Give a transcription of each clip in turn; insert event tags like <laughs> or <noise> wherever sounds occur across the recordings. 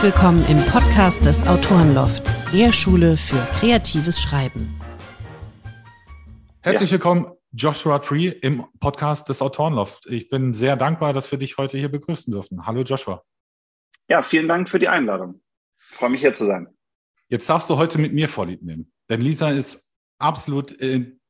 Herzlich willkommen im Podcast des Autorenloft, der Schule für kreatives Schreiben. Herzlich ja. willkommen, Joshua Tree, im Podcast des Autorenloft. Ich bin sehr dankbar, dass wir dich heute hier begrüßen dürfen. Hallo Joshua. Ja, vielen Dank für die Einladung. Ich freue mich hier zu sein. Jetzt darfst du heute mit mir Vorlieb nehmen, denn Lisa ist absolut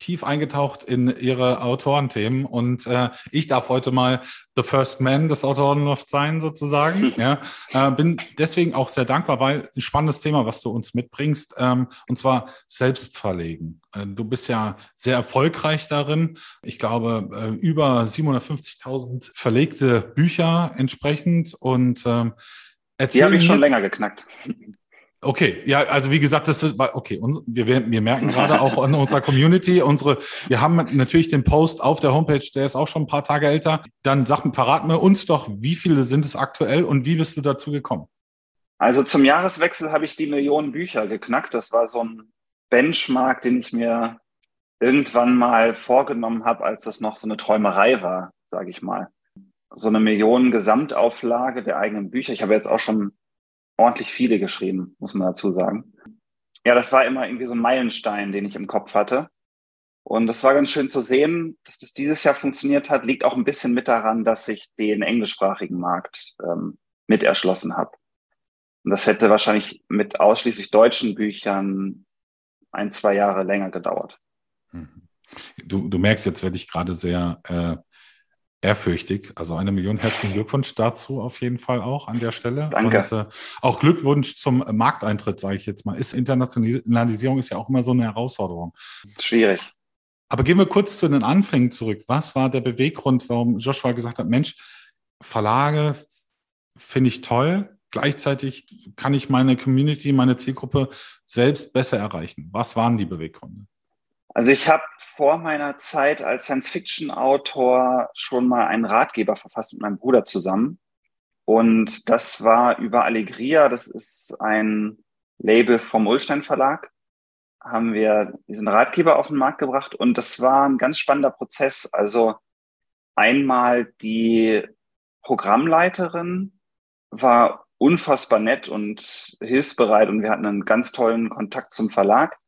tief eingetaucht in ihre Autorenthemen und äh, ich darf heute mal the first man des Autorenloft sein sozusagen. <laughs> ja, äh, bin deswegen auch sehr dankbar, weil ein spannendes Thema, was du uns mitbringst, ähm, und zwar Selbstverlegen. Äh, du bist ja sehr erfolgreich darin. Ich glaube äh, über 750.000 verlegte Bücher entsprechend und ähm, Die habe ich schon länger geknackt. Okay, ja, also wie gesagt, das ist okay. Wir, wir merken gerade auch in unserer Community, unsere, wir haben natürlich den Post auf der Homepage, der ist auch schon ein paar Tage älter. Dann sag, verraten wir uns doch, wie viele sind es aktuell und wie bist du dazu gekommen? Also zum Jahreswechsel habe ich die Millionen Bücher geknackt. Das war so ein Benchmark, den ich mir irgendwann mal vorgenommen habe, als das noch so eine Träumerei war, sage ich mal. So eine Millionen Gesamtauflage der eigenen Bücher. Ich habe jetzt auch schon ordentlich viele geschrieben, muss man dazu sagen. Ja, das war immer irgendwie so ein Meilenstein, den ich im Kopf hatte. Und das war ganz schön zu sehen, dass das dieses Jahr funktioniert hat, liegt auch ein bisschen mit daran, dass ich den englischsprachigen Markt ähm, mit erschlossen habe. Und das hätte wahrscheinlich mit ausschließlich deutschen Büchern ein, zwei Jahre länger gedauert. Mhm. Du, du merkst, jetzt werde ich gerade sehr äh, ehrfürchtig. Also eine Million herzlichen Glückwunsch dazu auf jeden Fall auch an der Stelle. Danke. Und äh, auch Glückwunsch zum Markteintritt, sage ich jetzt mal. Ist Internationalisierung ist ja auch immer so eine Herausforderung. Schwierig. Aber gehen wir kurz zu den Anfängen zurück. Was war der Beweggrund, warum Joshua gesagt hat, Mensch, Verlage finde ich toll. Gleichzeitig kann ich meine Community, meine Zielgruppe selbst besser erreichen. Was waren die Beweggründe? Also ich habe vor meiner Zeit als Science-Fiction-Autor schon mal einen Ratgeber verfasst mit meinem Bruder zusammen. Und das war über Allegria, das ist ein Label vom Ulstein Verlag, haben wir diesen Ratgeber auf den Markt gebracht. Und das war ein ganz spannender Prozess. Also einmal die Programmleiterin war unfassbar nett und hilfsbereit und wir hatten einen ganz tollen Kontakt zum Verlag.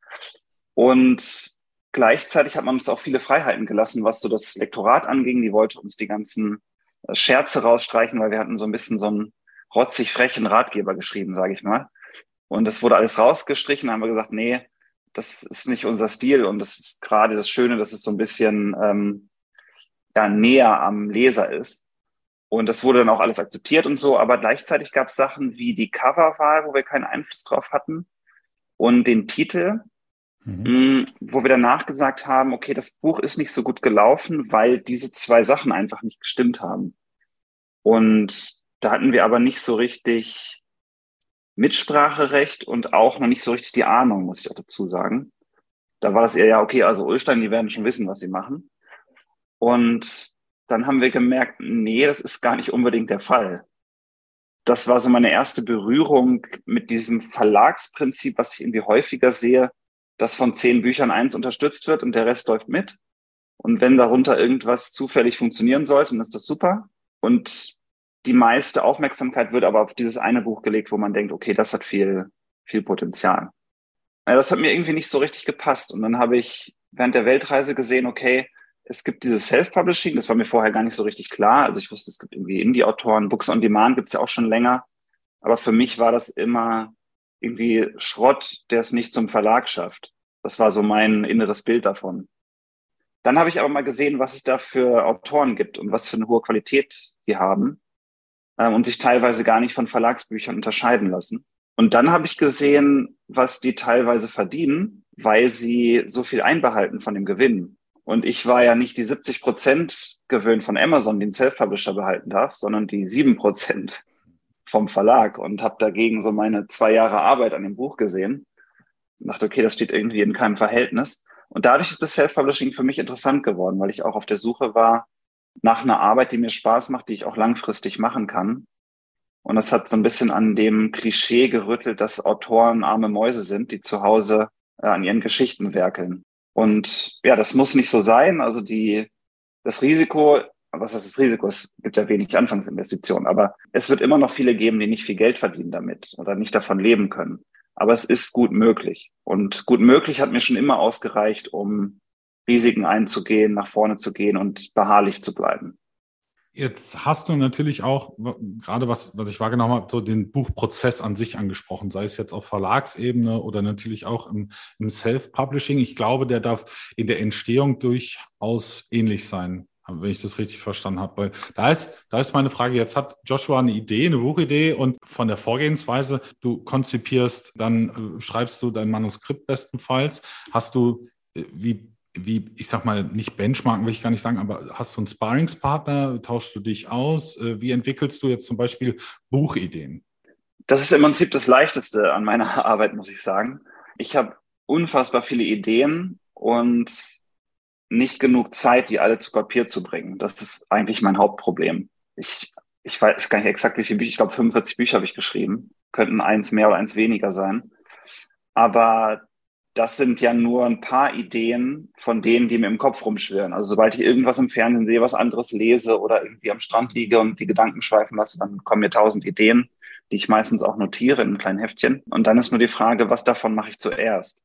Und Gleichzeitig hat man uns auch viele Freiheiten gelassen, was so das Lektorat anging. Die wollte uns die ganzen äh, Scherze rausstreichen, weil wir hatten so ein bisschen so einen rotzig frechen Ratgeber geschrieben, sage ich mal. Und das wurde alles rausgestrichen. Da haben wir gesagt, nee, das ist nicht unser Stil. Und das ist gerade das Schöne, dass es so ein bisschen ähm, ja, näher am Leser ist. Und das wurde dann auch alles akzeptiert und so. Aber gleichzeitig gab es Sachen wie die Coverwahl, wo wir keinen Einfluss drauf hatten. Und den Titel, Mhm. Mm, wo wir danach gesagt haben, okay, das Buch ist nicht so gut gelaufen, weil diese zwei Sachen einfach nicht gestimmt haben. Und da hatten wir aber nicht so richtig Mitspracherecht und auch noch nicht so richtig die Ahnung, muss ich auch dazu sagen. Da war das eher, ja, okay, also Ulstein, die werden schon wissen, was sie machen. Und dann haben wir gemerkt, nee, das ist gar nicht unbedingt der Fall. Das war so meine erste Berührung mit diesem Verlagsprinzip, was ich irgendwie häufiger sehe, dass von zehn Büchern eins unterstützt wird und der Rest läuft mit. Und wenn darunter irgendwas zufällig funktionieren sollte, dann ist das super. Und die meiste Aufmerksamkeit wird aber auf dieses eine Buch gelegt, wo man denkt, okay, das hat viel, viel Potenzial. Ja, das hat mir irgendwie nicht so richtig gepasst. Und dann habe ich während der Weltreise gesehen, okay, es gibt dieses Self-Publishing, das war mir vorher gar nicht so richtig klar. Also ich wusste, es gibt irgendwie Indie-Autoren, Books on Demand gibt es ja auch schon länger. Aber für mich war das immer irgendwie Schrott, der es nicht zum Verlag schafft. Das war so mein inneres Bild davon. Dann habe ich aber mal gesehen, was es da für Autoren gibt und was für eine hohe Qualität die haben ähm, und sich teilweise gar nicht von Verlagsbüchern unterscheiden lassen. Und dann habe ich gesehen, was die teilweise verdienen, weil sie so viel einbehalten von dem Gewinn. Und ich war ja nicht die 70 Prozent gewöhnt von Amazon, den Self-Publisher behalten darf, sondern die sieben Prozent vom Verlag und habe dagegen so meine zwei Jahre Arbeit an dem Buch gesehen und dachte, okay, das steht irgendwie in keinem Verhältnis. Und dadurch ist das Self-Publishing für mich interessant geworden, weil ich auch auf der Suche war nach einer Arbeit, die mir Spaß macht, die ich auch langfristig machen kann. Und das hat so ein bisschen an dem Klischee gerüttelt, dass Autoren arme Mäuse sind, die zu Hause äh, an ihren Geschichten werkeln. Und ja, das muss nicht so sein. Also die, das Risiko was heißt das Risiko? Es gibt ja wenig Anfangsinvestitionen, aber es wird immer noch viele geben, die nicht viel Geld verdienen damit oder nicht davon leben können. Aber es ist gut möglich. Und gut möglich hat mir schon immer ausgereicht, um Risiken einzugehen, nach vorne zu gehen und beharrlich zu bleiben. Jetzt hast du natürlich auch, gerade was, was ich wahrgenommen habe, so den Buchprozess an sich angesprochen, sei es jetzt auf Verlagsebene oder natürlich auch im, im Self-Publishing. Ich glaube, der darf in der Entstehung durchaus ähnlich sein, wenn ich das richtig verstanden habe. Weil da ist, da ist meine Frage, jetzt hat Joshua eine Idee, eine Buchidee und von der Vorgehensweise, du konzipierst, dann äh, schreibst du dein Manuskript bestenfalls. Hast du, äh, wie wie, ich sag mal, nicht Benchmarken will ich gar nicht sagen, aber hast du einen Sparringspartner? Tauschst du dich aus? Äh, wie entwickelst du jetzt zum Beispiel Buchideen? Das ist im Prinzip das Leichteste an meiner <laughs> Arbeit, muss ich sagen. Ich habe unfassbar viele Ideen und nicht genug Zeit, die alle zu Papier zu bringen. Das ist eigentlich mein Hauptproblem. Ich, ich weiß gar nicht exakt, wie viele Bücher, ich glaube 45 Bücher habe ich geschrieben. Könnten eins mehr oder eins weniger sein. Aber das sind ja nur ein paar Ideen von denen, die mir im Kopf rumschwirren. Also sobald ich irgendwas im Fernsehen sehe, was anderes lese oder irgendwie am Strand liege und die Gedanken schweifen lasse, dann kommen mir tausend Ideen, die ich meistens auch notiere in einem kleinen Heftchen. Und dann ist nur die Frage, was davon mache ich zuerst?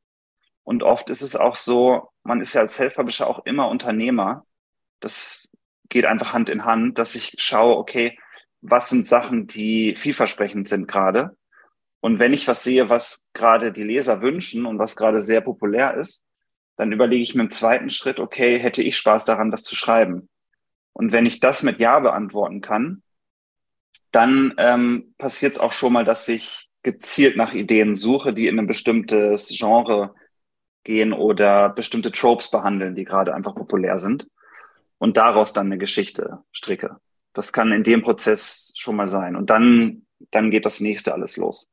Und oft ist es auch so, man ist ja als Self-Publisher auch immer Unternehmer. Das geht einfach Hand in Hand, dass ich schaue, okay, was sind Sachen, die vielversprechend sind gerade und wenn ich was sehe, was gerade die Leser wünschen und was gerade sehr populär ist, dann überlege ich mir im zweiten Schritt, okay, hätte ich Spaß daran, das zu schreiben? Und wenn ich das mit Ja beantworten kann, dann ähm, passiert es auch schon mal, dass ich gezielt nach Ideen suche, die in ein bestimmtes Genre gehen oder bestimmte Tropes behandeln, die gerade einfach populär sind und daraus dann eine Geschichte stricke. Das kann in dem Prozess schon mal sein. Und dann, dann geht das nächste alles los.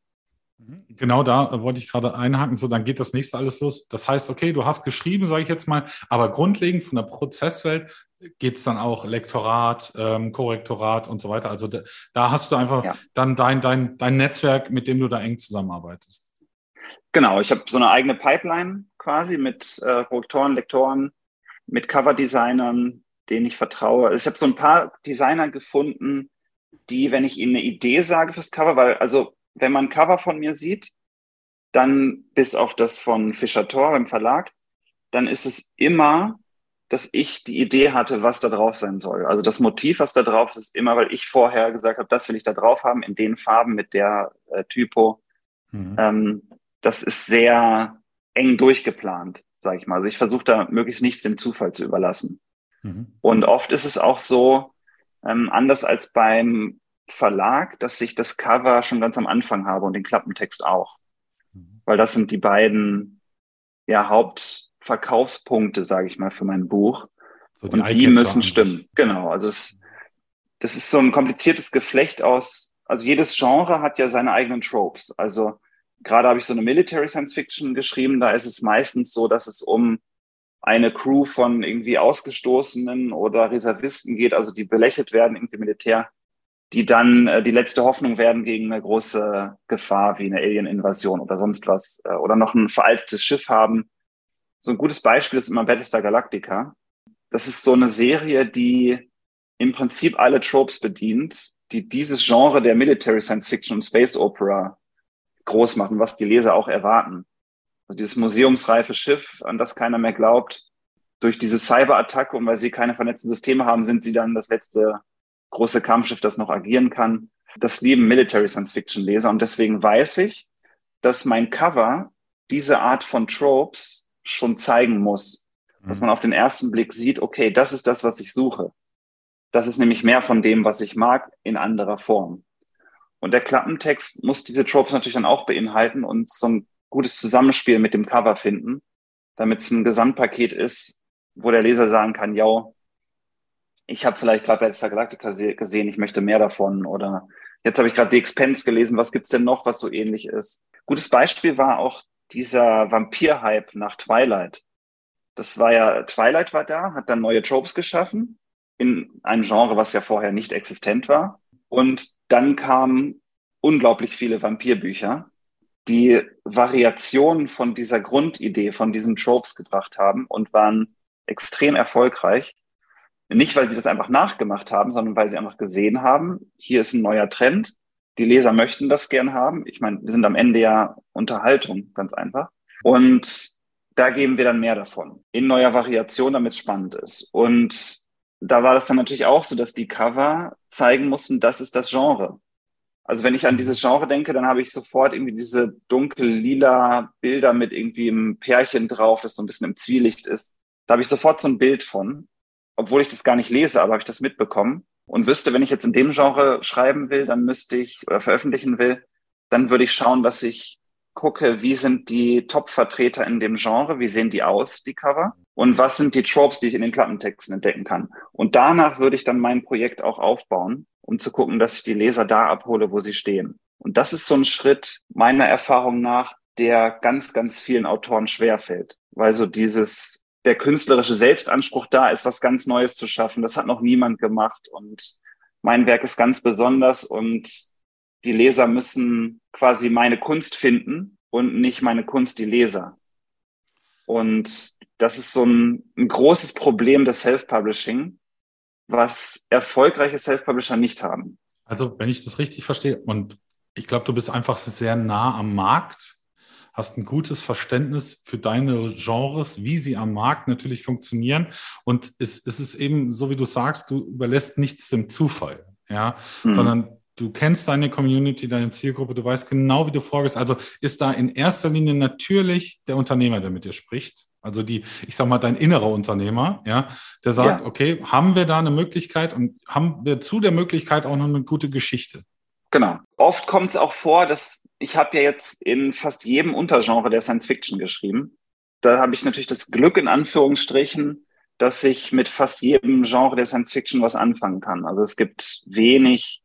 Mhm. Genau da äh, wollte ich gerade einhaken, so dann geht das nächste alles los. Das heißt, okay, du hast geschrieben, sage ich jetzt mal, aber grundlegend von der Prozesswelt geht es dann auch Lektorat, ähm, Korrektorat und so weiter. Also da, da hast du einfach ja. dann dein, dein, dein Netzwerk, mit dem du da eng zusammenarbeitest. Genau, ich habe so eine eigene Pipeline quasi mit äh, Korrektoren, Lektoren, mit Cover-Designern, denen ich vertraue. Also ich habe so ein paar Designer gefunden, die, wenn ich ihnen eine Idee sage fürs Cover, weil also wenn man ein Cover von mir sieht, dann bis auf das von Fischer Thor im Verlag, dann ist es immer, dass ich die Idee hatte, was da drauf sein soll. Also das Motiv, was da drauf ist, ist immer, weil ich vorher gesagt habe, das will ich da drauf haben, in den Farben mit der äh, Typo. Mhm. Ähm, das ist sehr eng durchgeplant, sage ich mal. Also ich versuche da möglichst nichts dem Zufall zu überlassen. Mhm. Und oft ist es auch so, ähm, anders als beim Verlag, dass ich das Cover schon ganz am Anfang habe und den Klappentext auch. Mhm. Weil das sind die beiden ja, Hauptverkaufspunkte, sage ich mal, für mein Buch. So die und die müssen stimmen. Genau. Also es, das ist so ein kompliziertes Geflecht aus, also jedes Genre hat ja seine eigenen Tropes. Also gerade habe ich so eine Military Science Fiction geschrieben, da ist es meistens so, dass es um eine Crew von irgendwie Ausgestoßenen oder Reservisten geht, also die belächelt werden, irgendwie Militär die dann äh, die letzte Hoffnung werden gegen eine große Gefahr wie eine Alien-Invasion oder sonst was äh, oder noch ein veraltetes Schiff haben. So ein gutes Beispiel ist immer Battlestar Galactica. Das ist so eine Serie, die im Prinzip alle Tropes bedient, die dieses Genre der Military Science Fiction und Space Opera groß machen, was die Leser auch erwarten. Also dieses museumsreife Schiff, an das keiner mehr glaubt, durch diese Cyberattacke und weil sie keine vernetzten Systeme haben, sind sie dann das letzte große Kampfschiff, das noch agieren kann. Das lieben Military Science Fiction Leser und deswegen weiß ich, dass mein Cover diese Art von Tropes schon zeigen muss. Mhm. Dass man auf den ersten Blick sieht, okay, das ist das, was ich suche. Das ist nämlich mehr von dem, was ich mag, in anderer Form. Und der Klappentext muss diese Tropes natürlich dann auch beinhalten und so ein gutes Zusammenspiel mit dem Cover finden, damit es ein Gesamtpaket ist, wo der Leser sagen kann, ja, ich habe vielleicht gerade Battlestar Galactica gesehen, ich möchte mehr davon oder jetzt habe ich gerade The Expense gelesen, was gibt's denn noch, was so ähnlich ist? Gutes Beispiel war auch dieser Vampir-Hype nach Twilight. Das war ja, Twilight war da, hat dann neue Tropes geschaffen in einem Genre, was ja vorher nicht existent war. Und dann kamen unglaublich viele Vampirbücher, die Variationen von dieser Grundidee, von diesen Tropes gebracht haben und waren extrem erfolgreich. Nicht, weil sie das einfach nachgemacht haben, sondern weil sie einfach gesehen haben, hier ist ein neuer Trend. Die Leser möchten das gern haben. Ich meine, wir sind am Ende ja Unterhaltung, ganz einfach. Und da geben wir dann mehr davon in neuer Variation, damit es spannend ist. Und da war das dann natürlich auch so, dass die Cover zeigen mussten, das ist das Genre. Also wenn ich an dieses Genre denke, dann habe ich sofort irgendwie diese dunkel-lila Bilder mit irgendwie einem Pärchen drauf, das so ein bisschen im Zwielicht ist. Da habe ich sofort so ein Bild von, obwohl ich das gar nicht lese, aber habe ich das mitbekommen und wüsste, wenn ich jetzt in dem Genre schreiben will, dann müsste ich oder veröffentlichen will, dann würde ich schauen, dass ich gucke, wie sind die Top-Vertreter in dem Genre, wie sehen die aus, die Cover, und was sind die Tropes, die ich in den Klappentexten entdecken kann. Und danach würde ich dann mein Projekt auch aufbauen, um zu gucken, dass ich die Leser da abhole, wo sie stehen. Und das ist so ein Schritt meiner Erfahrung nach, der ganz, ganz vielen Autoren schwerfällt, weil so dieses, der künstlerische Selbstanspruch da ist, was ganz Neues zu schaffen. Das hat noch niemand gemacht und mein Werk ist ganz besonders und die Leser müssen quasi meine Kunst finden und nicht meine Kunst die Leser. Und das ist so ein, ein großes Problem des Self-Publishing, was erfolgreiche Self-Publisher nicht haben. Also, wenn ich das richtig verstehe, und ich glaube, du bist einfach sehr nah am Markt, hast ein gutes Verständnis für deine Genres, wie sie am Markt natürlich funktionieren. Und es, es ist eben, so wie du sagst, du überlässt nichts dem Zufall, ja, mhm. sondern du kennst deine Community, deine Zielgruppe, du weißt genau, wie du vorgehst. Also ist da in erster Linie natürlich der Unternehmer, der mit dir spricht. Also die, ich sag mal, dein innerer Unternehmer, ja, der sagt, ja. okay, haben wir da eine Möglichkeit und haben wir zu der Möglichkeit auch noch eine gute Geschichte? Genau. Oft kommt es auch vor, dass ich habe ja jetzt in fast jedem Untergenre der Science Fiction geschrieben. Da habe ich natürlich das Glück in Anführungsstrichen, dass ich mit fast jedem Genre der Science Fiction was anfangen kann. Also es gibt wenig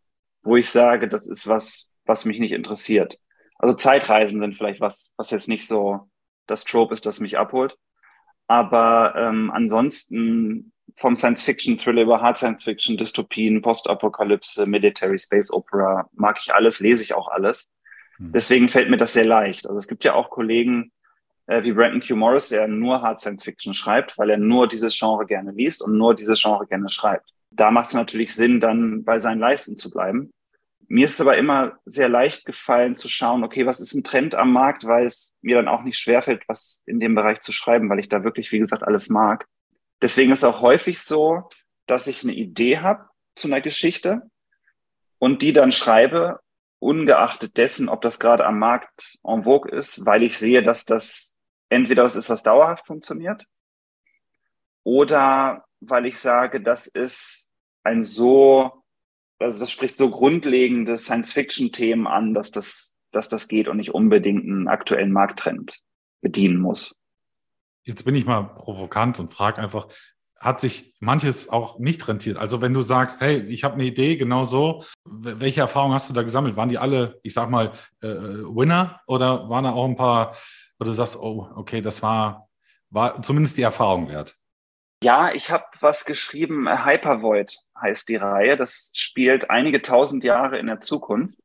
wo ich sage, das ist was, was mich nicht interessiert. Also Zeitreisen sind vielleicht was, was jetzt nicht so das Trope ist, das mich abholt. Aber ähm, ansonsten vom Science-Fiction-Thriller über Hard-Science-Fiction, Dystopien, Postapokalypse, Military Space Opera, mag ich alles, lese ich auch alles. Mhm. Deswegen fällt mir das sehr leicht. Also es gibt ja auch Kollegen äh, wie Brandon Q. Morris, der nur Hard Science-Fiction schreibt, weil er nur dieses Genre gerne liest und nur dieses Genre gerne schreibt. Da macht es natürlich Sinn, dann bei seinen Leisten zu bleiben. Mir ist aber immer sehr leicht gefallen zu schauen, okay, was ist ein Trend am Markt, weil es mir dann auch nicht schwerfällt, was in dem Bereich zu schreiben, weil ich da wirklich, wie gesagt, alles mag. Deswegen ist auch häufig so, dass ich eine Idee habe zu einer Geschichte und die dann schreibe, ungeachtet dessen, ob das gerade am Markt en vogue ist, weil ich sehe, dass das entweder was ist, was dauerhaft funktioniert, oder weil ich sage, das ist ein so also das spricht so grundlegende Science-Fiction-Themen an, dass das, dass das geht und nicht unbedingt einen aktuellen Markttrend bedienen muss. Jetzt bin ich mal provokant und frage einfach, hat sich manches auch nicht rentiert? Also wenn du sagst, hey, ich habe eine Idee, genau so, welche Erfahrungen hast du da gesammelt? Waren die alle, ich sag mal, äh, Winner oder waren da auch ein paar, wo du sagst, oh, okay, das war, war zumindest die Erfahrung wert? Ja, ich habe was geschrieben, äh, Hypervoid heißt die Reihe. Das spielt einige tausend Jahre in der Zukunft.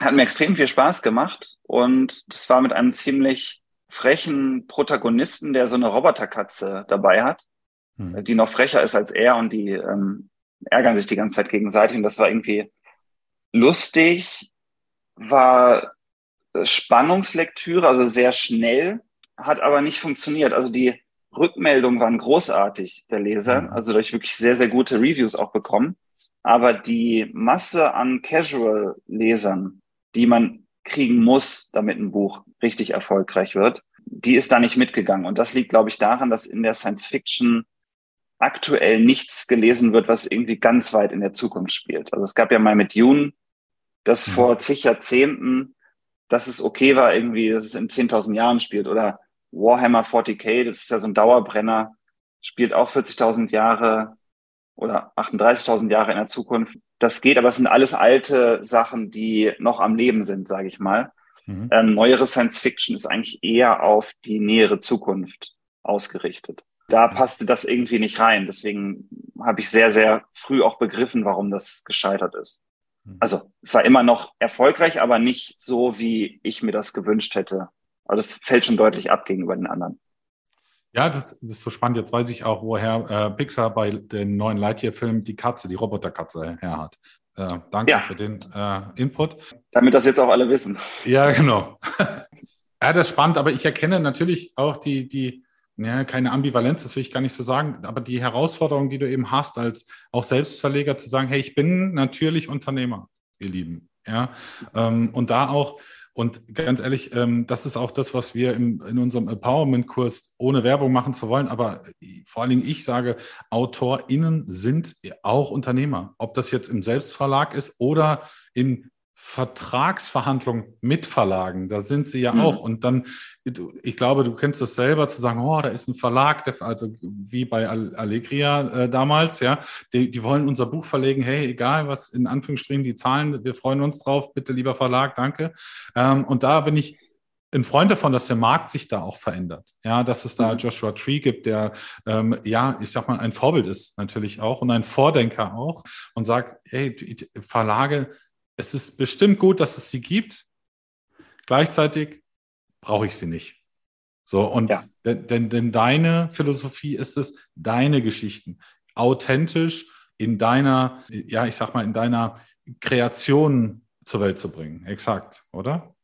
Hat mir extrem viel Spaß gemacht und das war mit einem ziemlich frechen Protagonisten, der so eine Roboterkatze dabei hat, hm. die noch frecher ist als er und die ähm, ärgern sich die ganze Zeit gegenseitig und das war irgendwie lustig, war Spannungslektüre, also sehr schnell, hat aber nicht funktioniert. Also die Rückmeldungen waren großartig der Leser. Mhm. Also durch wirklich sehr, sehr gute Reviews auch bekommen. Aber die Masse an Casual-Lesern, die man kriegen muss, damit ein Buch richtig erfolgreich wird, die ist da nicht mitgegangen. Und das liegt, glaube ich, daran, dass in der Science Fiction aktuell nichts gelesen wird, was irgendwie ganz weit in der Zukunft spielt. Also es gab ja mal mit Dune, das mhm. vor zig Jahrzehnten, dass es okay war, irgendwie, dass es in 10.000 Jahren spielt. Oder Warhammer 40k, das ist ja so ein Dauerbrenner, spielt auch 40.000 Jahre oder 38.000 Jahre in der Zukunft. Das geht, aber es sind alles alte Sachen, die noch am Leben sind, sage ich mal. Mhm. Ähm, neuere Science Fiction ist eigentlich eher auf die nähere Zukunft ausgerichtet. Da passte das irgendwie nicht rein. Deswegen habe ich sehr, sehr früh auch begriffen, warum das gescheitert ist. Mhm. Also es war immer noch erfolgreich, aber nicht so, wie ich mir das gewünscht hätte, also das fällt schon deutlich ab gegenüber den anderen. Ja, das, das, ist so spannend. Jetzt weiß ich auch, woher äh, Pixar bei den neuen Lightyear-Filmen die Katze, die Roboterkatze her hat. Äh, danke ja. für den äh, Input. Damit das jetzt auch alle wissen. Ja, genau. <laughs> ja, das ist spannend, aber ich erkenne natürlich auch die, die, ja, keine Ambivalenz, das will ich gar nicht so sagen, aber die Herausforderung, die du eben hast, als auch Selbstverleger zu sagen, hey, ich bin natürlich Unternehmer, ihr Lieben. Ja, ähm, und da auch und ganz ehrlich, ähm, das ist auch das, was wir im, in unserem Empowerment-Kurs, ohne Werbung machen zu wollen, aber vor allen Dingen ich sage, AutorInnen sind auch Unternehmer. Ob das jetzt im Selbstverlag ist oder in Vertragsverhandlungen mit Verlagen, da sind sie ja mhm. auch. Und dann, ich glaube, du kennst das selber, zu sagen, oh, da ist ein Verlag, der, also wie bei Allegria äh, damals, ja, die, die wollen unser Buch verlegen, hey, egal was in Anführungsstrichen die Zahlen, wir freuen uns drauf, bitte lieber Verlag, danke. Ähm, und da bin ich ein Freund davon, dass der Markt sich da auch verändert. Ja, dass es da mhm. Joshua Tree gibt, der, ähm, ja, ich sag mal, ein Vorbild ist natürlich auch und ein Vordenker auch und sagt, hey, Verlage, es ist bestimmt gut, dass es sie gibt. Gleichzeitig brauche ich sie nicht. So, und ja. denn, denn, denn deine Philosophie ist es, deine Geschichten authentisch in deiner, ja, ich sag mal, in deiner Kreation zur Welt zu bringen. Exakt, oder?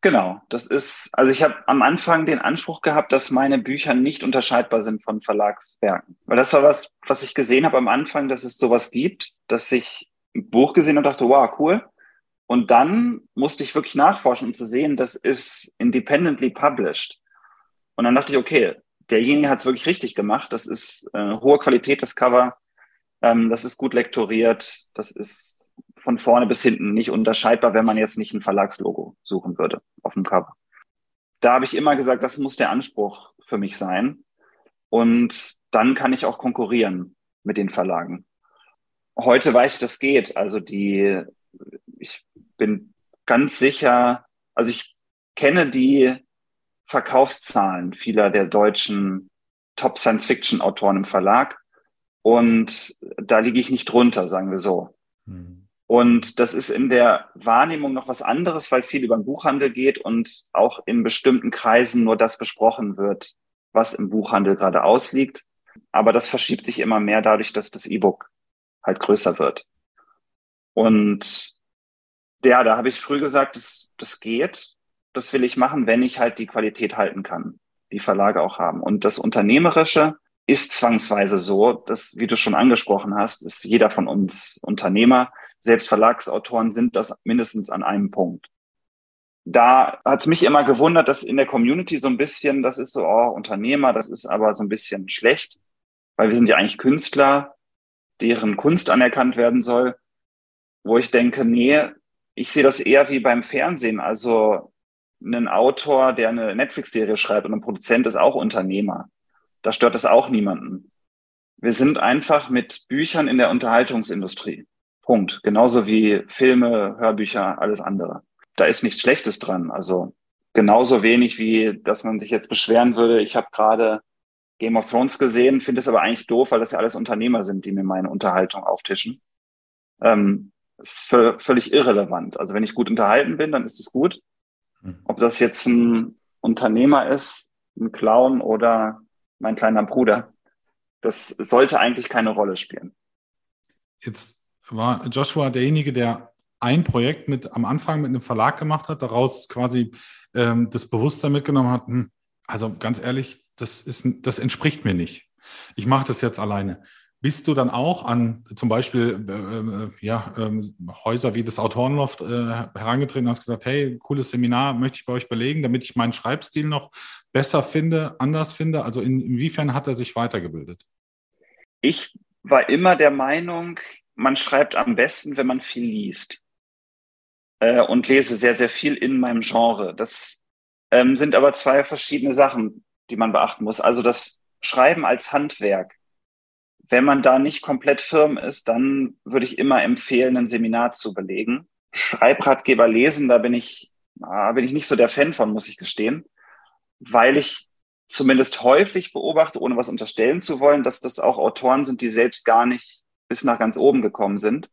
Genau, das ist, also ich habe am Anfang den Anspruch gehabt, dass meine Bücher nicht unterscheidbar sind von Verlagswerken. Weil das war was, was ich gesehen habe am Anfang, dass es sowas gibt, dass ich ein Buch gesehen und dachte, wow, cool. Und dann musste ich wirklich nachforschen, um zu sehen, das ist independently published. Und dann dachte ich, okay, derjenige hat es wirklich richtig gemacht. Das ist äh, hohe Qualität, das Cover. Ähm, das ist gut lektoriert. Das ist von vorne bis hinten nicht unterscheidbar, wenn man jetzt nicht ein Verlagslogo suchen würde auf dem Cover. Da habe ich immer gesagt, das muss der Anspruch für mich sein. Und dann kann ich auch konkurrieren mit den Verlagen heute weiß ich, das geht. Also die, ich bin ganz sicher, also ich kenne die Verkaufszahlen vieler der deutschen Top Science Fiction Autoren im Verlag und da liege ich nicht drunter, sagen wir so. Mhm. Und das ist in der Wahrnehmung noch was anderes, weil viel über den Buchhandel geht und auch in bestimmten Kreisen nur das besprochen wird, was im Buchhandel gerade ausliegt. Aber das verschiebt sich immer mehr dadurch, dass das E-Book halt größer wird. Und ja, da habe ich früh gesagt, das, das geht. Das will ich machen, wenn ich halt die Qualität halten kann, die Verlage auch haben. Und das Unternehmerische ist zwangsweise so, dass, wie du schon angesprochen hast, ist jeder von uns Unternehmer. Selbst Verlagsautoren sind das mindestens an einem Punkt. Da hat es mich immer gewundert, dass in der Community so ein bisschen, das ist so, oh, Unternehmer, das ist aber so ein bisschen schlecht, weil wir sind ja eigentlich Künstler deren Kunst anerkannt werden soll, wo ich denke, nee, ich sehe das eher wie beim Fernsehen. Also ein Autor, der eine Netflix-Serie schreibt und ein Produzent ist auch Unternehmer. Da stört es auch niemanden. Wir sind einfach mit Büchern in der Unterhaltungsindustrie. Punkt. Genauso wie Filme, Hörbücher, alles andere. Da ist nichts Schlechtes dran. Also genauso wenig wie, dass man sich jetzt beschweren würde, ich habe gerade Game of Thrones gesehen, finde es aber eigentlich doof, weil das ja alles Unternehmer sind, die mir meine Unterhaltung auftischen. Ähm, ist völlig irrelevant. Also wenn ich gut unterhalten bin, dann ist es gut. Hm. Ob das jetzt ein Unternehmer ist, ein Clown oder mein kleiner Bruder, das sollte eigentlich keine Rolle spielen. Jetzt war Joshua derjenige, der ein Projekt mit am Anfang mit einem Verlag gemacht hat, daraus quasi ähm, das Bewusstsein mitgenommen hat, hm, also ganz ehrlich, das, ist, das entspricht mir nicht. Ich mache das jetzt alleine. Bist du dann auch an zum Beispiel äh, äh, ja, äh, Häuser wie das Autorenloft äh, herangetreten und hast gesagt, hey, cooles Seminar möchte ich bei euch belegen, damit ich meinen Schreibstil noch besser finde, anders finde? Also in, inwiefern hat er sich weitergebildet? Ich war immer der Meinung, man schreibt am besten, wenn man viel liest. Äh, und lese sehr, sehr viel in meinem Genre. Das ähm, sind aber zwei verschiedene Sachen, die man beachten muss. Also das Schreiben als Handwerk. Wenn man da nicht komplett firm ist, dann würde ich immer empfehlen, ein Seminar zu belegen. Schreibratgeber lesen, da bin ich, da bin ich nicht so der Fan von, muss ich gestehen, weil ich zumindest häufig beobachte, ohne was unterstellen zu wollen, dass das auch Autoren sind, die selbst gar nicht bis nach ganz oben gekommen sind,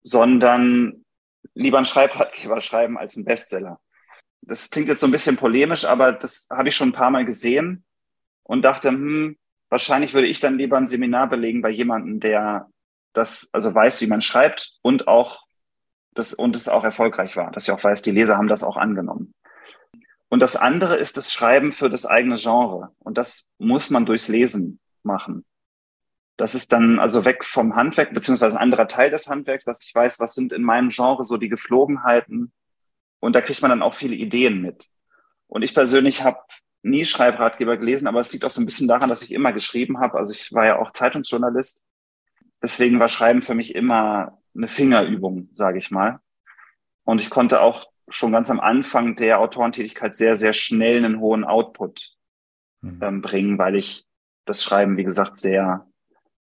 sondern lieber einen Schreibratgeber schreiben als einen Bestseller das klingt jetzt so ein bisschen polemisch, aber das habe ich schon ein paar Mal gesehen. und dachte, hm, wahrscheinlich würde ich dann lieber ein Seminar belegen bei jemandem, der das, also weiß, wie man schreibt und auch das, und es auch erfolgreich war, dass ich auch weiß, die Leser haben das auch angenommen. Und das andere ist das Schreiben für das eigene Genre. Und das muss man durchs Lesen machen. Das ist dann also weg vom Handwerk, beziehungsweise ein anderer Teil des Handwerks, dass ich weiß, was sind in meinem Genre so die Geflogenheiten. Und da kriegt man dann auch viele Ideen mit. Und ich persönlich habe nie Schreibratgeber gelesen, aber es liegt auch so ein bisschen daran, dass ich immer geschrieben habe. Also ich war ja auch Zeitungsjournalist. Deswegen war Schreiben für mich immer eine Fingerübung, sage ich mal. Und ich konnte auch schon ganz am Anfang der Autorentätigkeit sehr, sehr schnell einen hohen Output mhm. ähm, bringen, weil ich das Schreiben, wie gesagt, sehr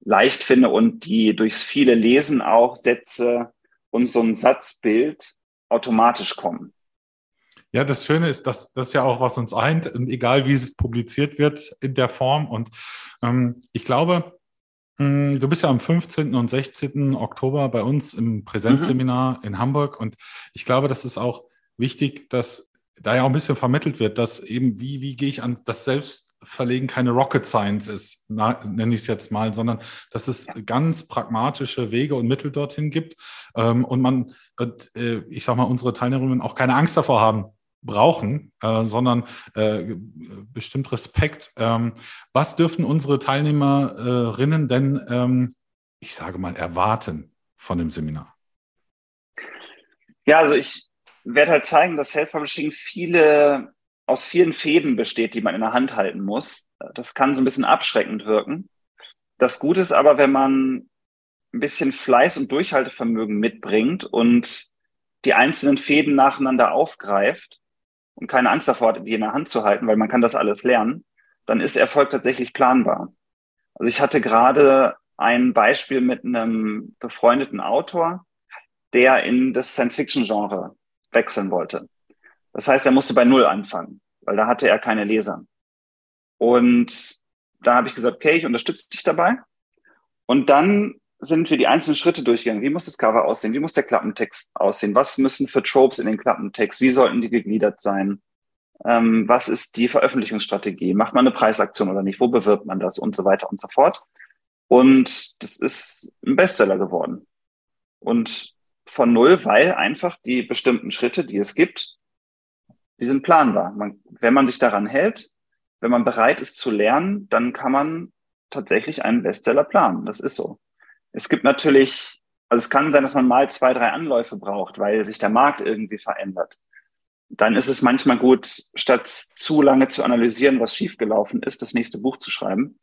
leicht finde und die durchs viele Lesen auch Sätze und so ein Satzbild automatisch kommen. Ja, das Schöne ist, dass das ja auch was uns eint, egal wie es publiziert wird in der Form. Und ähm, ich glaube, hm, Du bist ja am 15. und 16. Oktober bei uns im Präsenzseminar mhm. in Hamburg und ich glaube, das ist auch wichtig, dass da ja auch ein bisschen vermittelt wird, dass eben, wie, wie gehe ich an das Selbstverlegen keine Rocket Science ist, nenne ich es jetzt mal, sondern dass es ganz pragmatische Wege und Mittel dorthin gibt ähm, und man, und, äh, ich sag mal, unsere Teilnehmerinnen auch keine Angst davor haben, brauchen, äh, sondern äh, bestimmt Respekt. Ähm, was dürfen unsere Teilnehmerinnen denn, ähm, ich sage mal, erwarten von dem Seminar? Ja, also ich werde halt zeigen, dass Self-Publishing viele aus vielen Fäden besteht, die man in der Hand halten muss. Das kann so ein bisschen abschreckend wirken. Das Gute ist aber, wenn man ein bisschen Fleiß und Durchhaltevermögen mitbringt und die einzelnen Fäden nacheinander aufgreift, und keine Angst davor hat, die in der Hand zu halten, weil man kann das alles lernen, dann ist Erfolg tatsächlich planbar. Also ich hatte gerade ein Beispiel mit einem befreundeten Autor, der in das Science-Fiction-Genre wechseln wollte. Das heißt, er musste bei Null anfangen, weil da hatte er keine Leser. Und da habe ich gesagt, okay, ich unterstütze dich dabei. Und dann sind wir die einzelnen Schritte durchgegangen. Wie muss das Cover aussehen? Wie muss der Klappentext aussehen? Was müssen für Tropes in den Klappentext? Wie sollten die gegliedert sein? Ähm, was ist die Veröffentlichungsstrategie? Macht man eine Preisaktion oder nicht? Wo bewirbt man das? Und so weiter und so fort. Und das ist ein Bestseller geworden. Und von null, weil einfach die bestimmten Schritte, die es gibt, die sind planbar. Man, wenn man sich daran hält, wenn man bereit ist zu lernen, dann kann man tatsächlich einen Bestseller planen. Das ist so. Es gibt natürlich, also es kann sein, dass man mal zwei, drei Anläufe braucht, weil sich der Markt irgendwie verändert. Dann ist es manchmal gut, statt zu lange zu analysieren, was schiefgelaufen ist, das nächste Buch zu schreiben.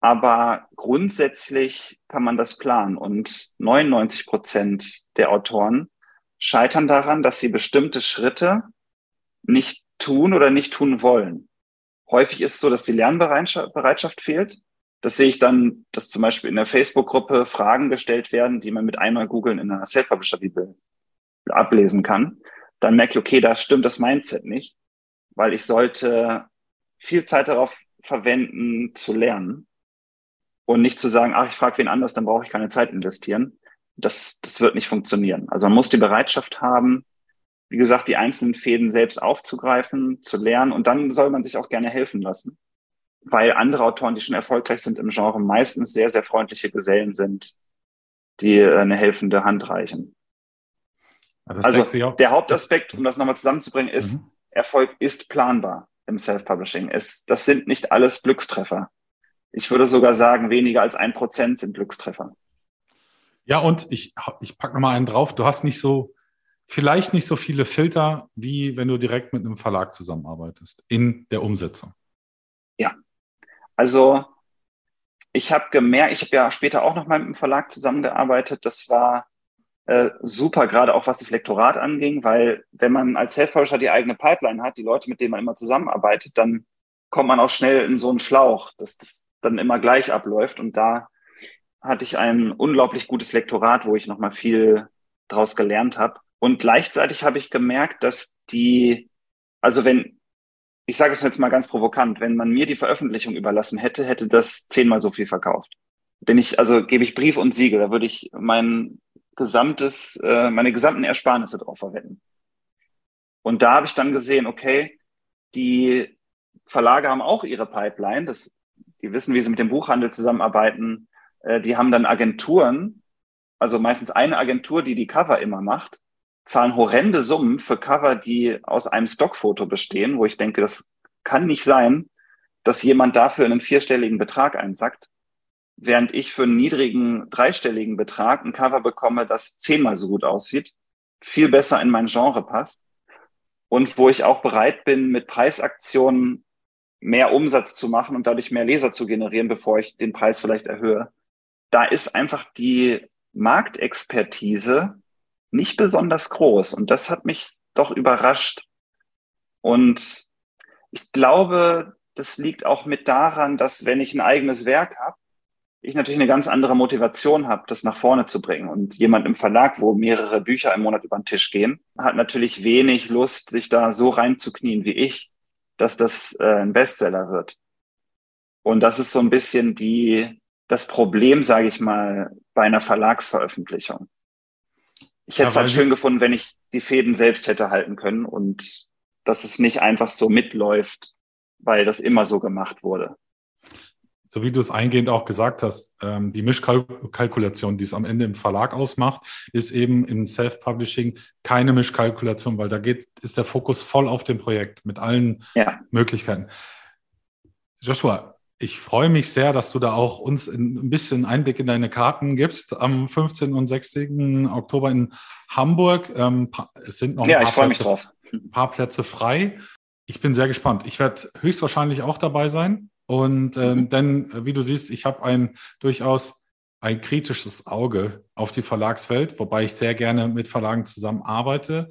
Aber grundsätzlich kann man das planen und 99 Prozent der Autoren scheitern daran, dass sie bestimmte Schritte nicht tun oder nicht tun wollen. Häufig ist es so, dass die Lernbereitschaft fehlt das sehe ich dann, dass zum Beispiel in der Facebook-Gruppe Fragen gestellt werden, die man mit einmal googeln in einer Self-Publisher-Bibel ablesen kann. Dann merke ich, okay, da stimmt das Mindset nicht, weil ich sollte viel Zeit darauf verwenden, zu lernen und nicht zu sagen, ach, ich frage wen anders, dann brauche ich keine Zeit investieren. Das, das wird nicht funktionieren. Also man muss die Bereitschaft haben, wie gesagt, die einzelnen Fäden selbst aufzugreifen, zu lernen und dann soll man sich auch gerne helfen lassen weil andere Autoren, die schon erfolgreich sind im Genre, meistens sehr, sehr freundliche Gesellen sind, die äh, eine helfende Hand reichen. Ja, also der Hauptaspekt, um das nochmal zusammenzubringen, ist, mhm. Erfolg ist planbar im Self-Publishing. Das sind nicht alles Glückstreffer. Ich würde sogar sagen, weniger als ein Prozent sind Glückstreffer. Ja, und ich, ich packe nochmal einen drauf. Du hast nicht so, vielleicht nicht so viele Filter, wie wenn du direkt mit einem Verlag zusammenarbeitest in der Umsetzung. Ja, also ich habe gemerkt, ich habe ja später auch noch mal mit dem Verlag zusammengearbeitet. Das war äh, super, gerade auch was das Lektorat anging, weil wenn man als Self-Publisher die eigene Pipeline hat, die Leute, mit denen man immer zusammenarbeitet, dann kommt man auch schnell in so einen Schlauch, dass das dann immer gleich abläuft. Und da hatte ich ein unglaublich gutes Lektorat, wo ich noch mal viel draus gelernt habe. Und gleichzeitig habe ich gemerkt, dass die, also wenn ich sage es jetzt mal ganz provokant, wenn man mir die Veröffentlichung überlassen hätte, hätte das zehnmal so viel verkauft. Bin ich, also gebe ich Brief und Siegel, da würde ich mein gesamtes, äh, meine gesamten Ersparnisse drauf verwenden. Und da habe ich dann gesehen, okay, die Verlage haben auch ihre Pipeline. Das, die wissen, wie sie mit dem Buchhandel zusammenarbeiten. Äh, die haben dann Agenturen, also meistens eine Agentur, die die Cover immer macht, zahlen horrende Summen für Cover, die aus einem Stockfoto bestehen, wo ich denke, das kann nicht sein, dass jemand dafür einen vierstelligen Betrag einsackt, während ich für einen niedrigen dreistelligen Betrag ein Cover bekomme, das zehnmal so gut aussieht, viel besser in mein Genre passt und wo ich auch bereit bin, mit Preisaktionen mehr Umsatz zu machen und dadurch mehr Leser zu generieren, bevor ich den Preis vielleicht erhöhe. Da ist einfach die Marktexpertise nicht besonders groß und das hat mich doch überrascht. Und ich glaube, das liegt auch mit daran, dass wenn ich ein eigenes Werk habe, ich natürlich eine ganz andere Motivation habe, das nach vorne zu bringen. Und jemand im Verlag, wo mehrere Bücher im Monat über den Tisch gehen, hat natürlich wenig Lust, sich da so reinzuknien wie ich, dass das äh, ein Bestseller wird. Und das ist so ein bisschen die, das Problem, sage ich mal, bei einer Verlagsveröffentlichung. Ich hätte ja, es halt schön gefunden, wenn ich die Fäden selbst hätte halten können und dass es nicht einfach so mitläuft, weil das immer so gemacht wurde. So wie du es eingehend auch gesagt hast, ähm, die Mischkalkulation, die es am Ende im Verlag ausmacht, ist eben im Self-Publishing keine Mischkalkulation, weil da geht, ist der Fokus voll auf dem Projekt mit allen ja. Möglichkeiten. Joshua, ich freue mich sehr, dass du da auch uns ein bisschen Einblick in deine Karten gibst. Am 15. und 16. Oktober in Hamburg. Ähm, es sind noch ja, ein, paar Plätze, ein paar Plätze frei. Ich bin sehr gespannt. Ich werde höchstwahrscheinlich auch dabei sein. Und mhm. denn, wie du siehst, ich habe ein durchaus ein kritisches Auge auf die Verlagswelt, wobei ich sehr gerne mit Verlagen zusammenarbeite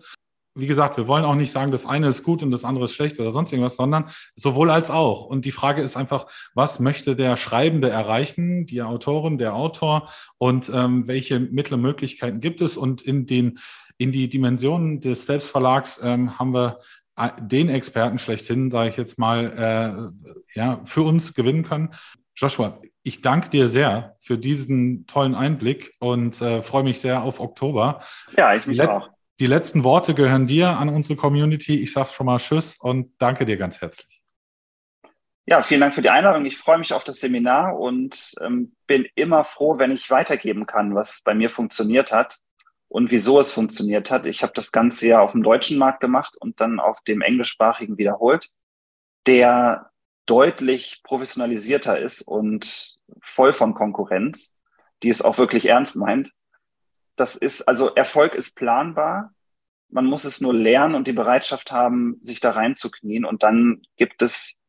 wie gesagt, wir wollen auch nicht sagen, das eine ist gut und das andere ist schlecht oder sonst irgendwas, sondern sowohl als auch. Und die Frage ist einfach, was möchte der Schreibende erreichen, die Autorin, der Autor und ähm, welche Mittel und Möglichkeiten gibt es? Und in den in die Dimensionen des Selbstverlags ähm, haben wir äh, den Experten schlechthin, sage ich jetzt mal, äh, ja, für uns gewinnen können. Joshua, ich danke dir sehr für diesen tollen Einblick und äh, freue mich sehr auf Oktober. Ja, ich mich Let auch. Die letzten Worte gehören dir an unsere Community. Ich sage schon mal Tschüss und danke dir ganz herzlich. Ja, vielen Dank für die Einladung. Ich freue mich auf das Seminar und ähm, bin immer froh, wenn ich weitergeben kann, was bei mir funktioniert hat und wieso es funktioniert hat. Ich habe das Ganze ja auf dem deutschen Markt gemacht und dann auf dem englischsprachigen wiederholt, der deutlich professionalisierter ist und voll von Konkurrenz, die es auch wirklich ernst meint das ist, also Erfolg ist planbar. Man muss es nur lernen und die Bereitschaft haben, sich da reinzuknien. Und dann gibt es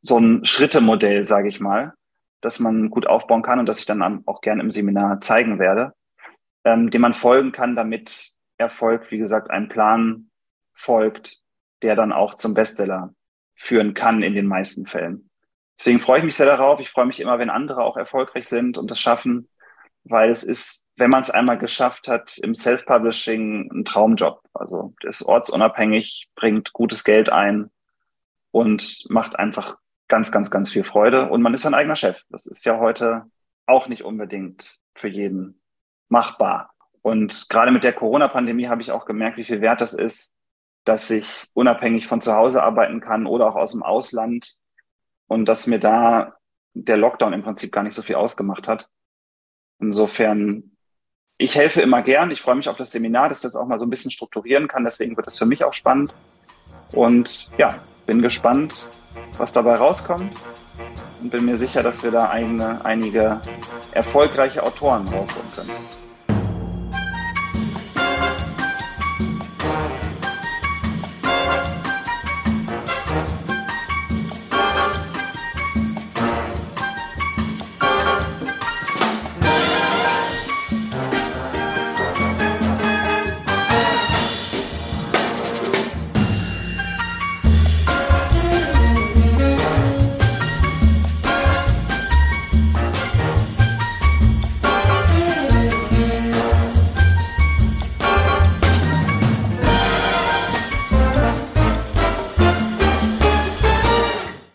so ein Schrittemodell, sage ich mal, das man gut aufbauen kann und das ich dann auch gerne im Seminar zeigen werde, ähm, dem man folgen kann, damit Erfolg, wie gesagt, ein Plan folgt, der dann auch zum Bestseller führen kann in den meisten Fällen. Deswegen freue ich mich sehr darauf. Ich freue mich immer, wenn andere auch erfolgreich sind und das schaffen, weil es ist, wenn man es einmal geschafft hat, im Self-Publishing ein Traumjob. Also ist ortsunabhängig, bringt gutes Geld ein und macht einfach ganz, ganz, ganz viel Freude. Und man ist sein eigener Chef. Das ist ja heute auch nicht unbedingt für jeden machbar. Und gerade mit der Corona-Pandemie habe ich auch gemerkt, wie viel wert das ist, dass ich unabhängig von zu Hause arbeiten kann oder auch aus dem Ausland und dass mir da der Lockdown im Prinzip gar nicht so viel ausgemacht hat. Insofern, ich helfe immer gern. Ich freue mich auf das Seminar, dass das auch mal so ein bisschen strukturieren kann. Deswegen wird es für mich auch spannend. Und ja, bin gespannt, was dabei rauskommt. Und bin mir sicher, dass wir da eine, einige erfolgreiche Autoren rausholen können.